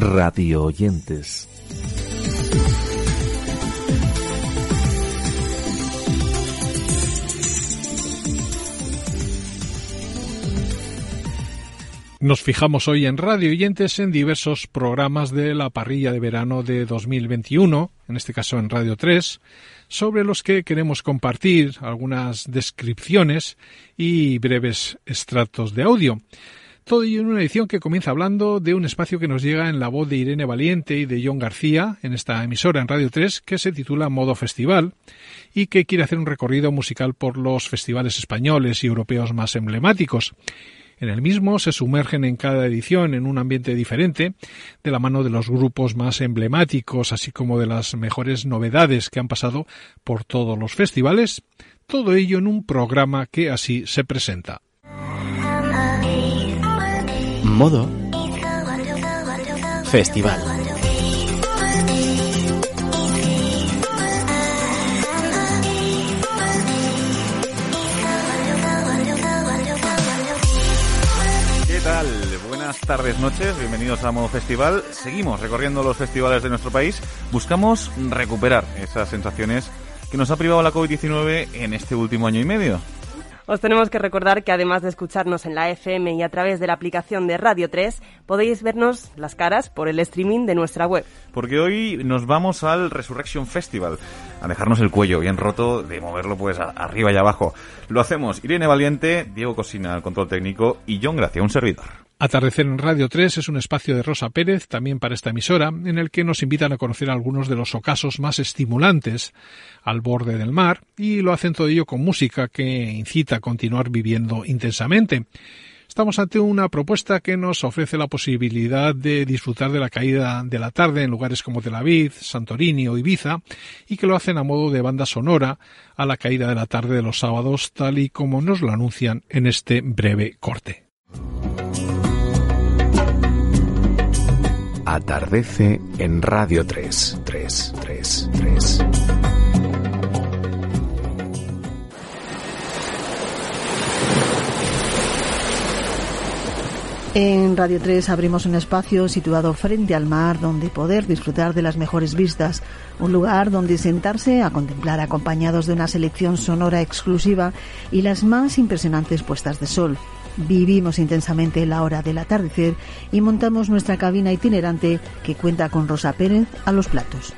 radio oyentes. Nos fijamos hoy en Radio Oyentes en diversos programas de la parrilla de verano de 2021, en este caso en Radio 3, sobre los que queremos compartir algunas descripciones y breves extractos de audio. Todo ello en una edición que comienza hablando de un espacio que nos llega en la voz de Irene Valiente y de John García en esta emisora en Radio 3 que se titula Modo Festival y que quiere hacer un recorrido musical por los festivales españoles y europeos más emblemáticos. En el mismo se sumergen en cada edición en un ambiente diferente, de la mano de los grupos más emblemáticos, así como de las mejores novedades que han pasado por todos los festivales, todo ello en un programa que así se presenta. Modo Festival. ¿Qué tal? Buenas tardes, noches, bienvenidos a Modo Festival. Seguimos recorriendo los festivales de nuestro país. Buscamos recuperar esas sensaciones que nos ha privado la COVID-19 en este último año y medio. Os tenemos que recordar que además de escucharnos en la FM y a través de la aplicación de Radio 3, podéis vernos las caras por el streaming de nuestra web. Porque hoy nos vamos al Resurrection Festival, a dejarnos el cuello bien roto, de moverlo pues arriba y abajo. Lo hacemos Irene Valiente, Diego Cosina al control técnico y John Gracia, un servidor. Atardecer en Radio 3 es un espacio de Rosa Pérez, también para esta emisora, en el que nos invitan a conocer algunos de los ocasos más estimulantes al borde del mar, y lo hacen todo ello con música que incita a continuar viviendo intensamente. Estamos ante una propuesta que nos ofrece la posibilidad de disfrutar de la caída de la tarde en lugares como Tel Aviv, Santorini o Ibiza, y que lo hacen a modo de banda sonora a la caída de la tarde de los sábados, tal y como nos lo anuncian en este breve corte. Atardece en Radio 3. 3, 3, 3. En Radio 3 abrimos un espacio situado frente al mar donde poder disfrutar de las mejores vistas, un lugar donde sentarse a contemplar acompañados de una selección sonora exclusiva y las más impresionantes puestas de sol. Vivimos intensamente la hora del atardecer y montamos nuestra cabina itinerante que cuenta con Rosa Pérez a los platos.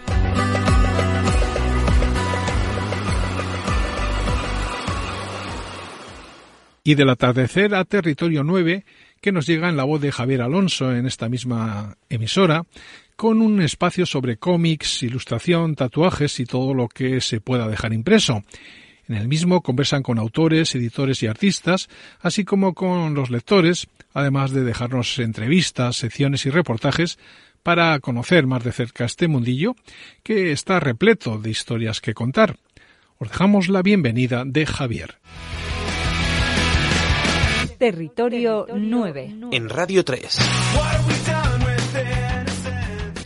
y del atardecer a Territorio 9, que nos llega en la voz de Javier Alonso en esta misma emisora, con un espacio sobre cómics, ilustración, tatuajes y todo lo que se pueda dejar impreso. En el mismo conversan con autores, editores y artistas, así como con los lectores, además de dejarnos entrevistas, secciones y reportajes para conocer más de cerca este mundillo que está repleto de historias que contar. Os dejamos la bienvenida de Javier. Territorio 9. En Radio 3.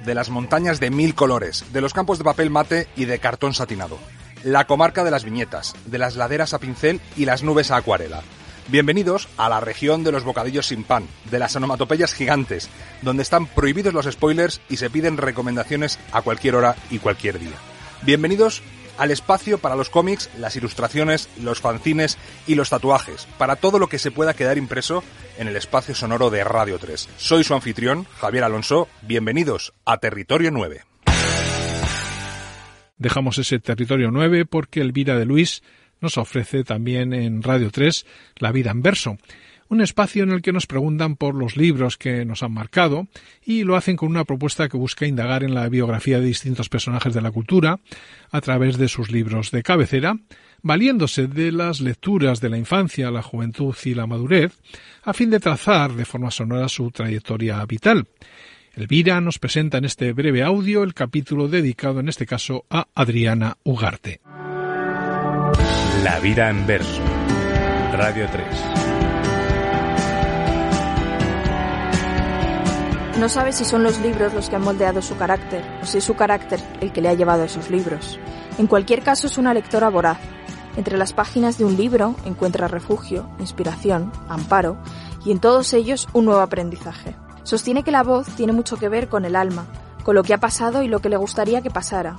de las montañas de mil colores, de los campos de papel mate y de cartón satinado, la comarca de las viñetas, de las laderas a pincel y las nubes a acuarela. Bienvenidos a la región de los bocadillos sin pan, de las onomatopeyas gigantes, donde están prohibidos los spoilers y se piden recomendaciones a cualquier hora y cualquier día. Bienvenidos al espacio para los cómics, las ilustraciones, los fanzines y los tatuajes, para todo lo que se pueda quedar impreso en el espacio sonoro de Radio 3. Soy su anfitrión, Javier Alonso. Bienvenidos a Territorio 9. Dejamos ese territorio 9 porque Elvira de Luis nos ofrece también en Radio 3 La vida en verso, un espacio en el que nos preguntan por los libros que nos han marcado y lo hacen con una propuesta que busca indagar en la biografía de distintos personajes de la cultura a través de sus libros de cabecera, valiéndose de las lecturas de la infancia, la juventud y la madurez, a fin de trazar de forma sonora su trayectoria vital. Elvira nos presenta en este breve audio el capítulo dedicado en este caso a Adriana Ugarte. La vida en verso. Radio 3. No sabe si son los libros los que han moldeado su carácter o si es su carácter el que le ha llevado a esos libros. En cualquier caso es una lectora voraz. Entre las páginas de un libro encuentra refugio, inspiración, amparo y en todos ellos un nuevo aprendizaje. Sostiene que la voz tiene mucho que ver con el alma, con lo que ha pasado y lo que le gustaría que pasara.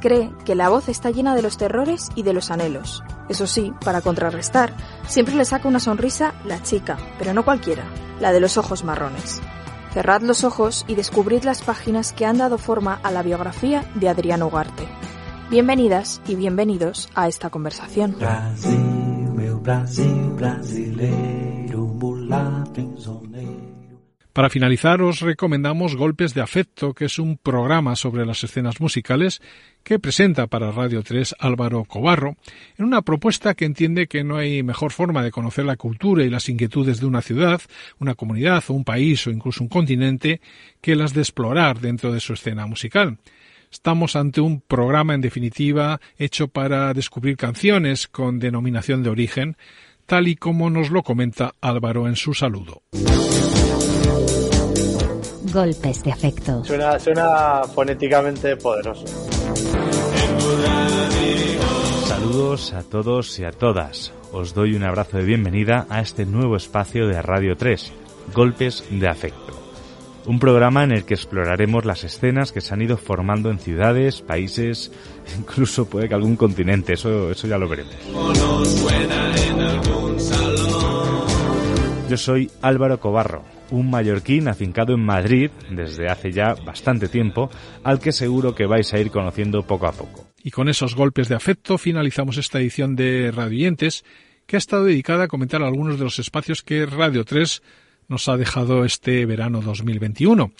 Cree que la voz está llena de los terrores y de los anhelos. Eso sí, para contrarrestar, siempre le saca una sonrisa la chica, pero no cualquiera, la de los ojos marrones. Cerrad los ojos y descubrid las páginas que han dado forma a la biografía de Adriano Ugarte. Bienvenidas y bienvenidos a esta conversación. Para finalizar, os recomendamos Golpes de Afecto, que es un programa sobre las escenas musicales que presenta para Radio 3 Álvaro Cobarro, en una propuesta que entiende que no hay mejor forma de conocer la cultura y las inquietudes de una ciudad, una comunidad un país o incluso un continente que las de explorar dentro de su escena musical. Estamos ante un programa, en definitiva, hecho para descubrir canciones con denominación de origen, tal y como nos lo comenta Álvaro en su saludo. Golpes de afecto. Suena, suena fonéticamente poderoso. Saludos a todos y a todas. Os doy un abrazo de bienvenida a este nuevo espacio de Radio 3, Golpes de Afecto. Un programa en el que exploraremos las escenas que se han ido formando en ciudades, países, incluso puede que algún continente, eso, eso ya lo veremos. Yo soy Álvaro Cobarro, un mallorquín afincado en Madrid desde hace ya bastante tiempo, al que seguro que vais a ir conociendo poco a poco. Y con esos golpes de afecto finalizamos esta edición de Radiantes, que ha estado dedicada a comentar algunos de los espacios que Radio 3 nos ha dejado este verano 2021.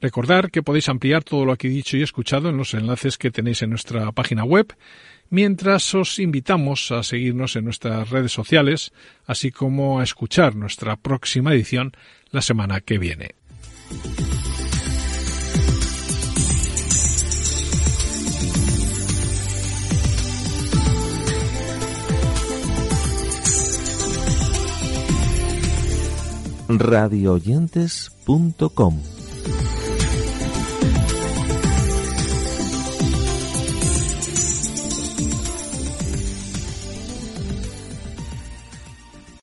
Recordar que podéis ampliar todo lo he dicho y escuchado en los enlaces que tenéis en nuestra página web, mientras os invitamos a seguirnos en nuestras redes sociales, así como a escuchar nuestra próxima edición la semana que viene. radioyentes.com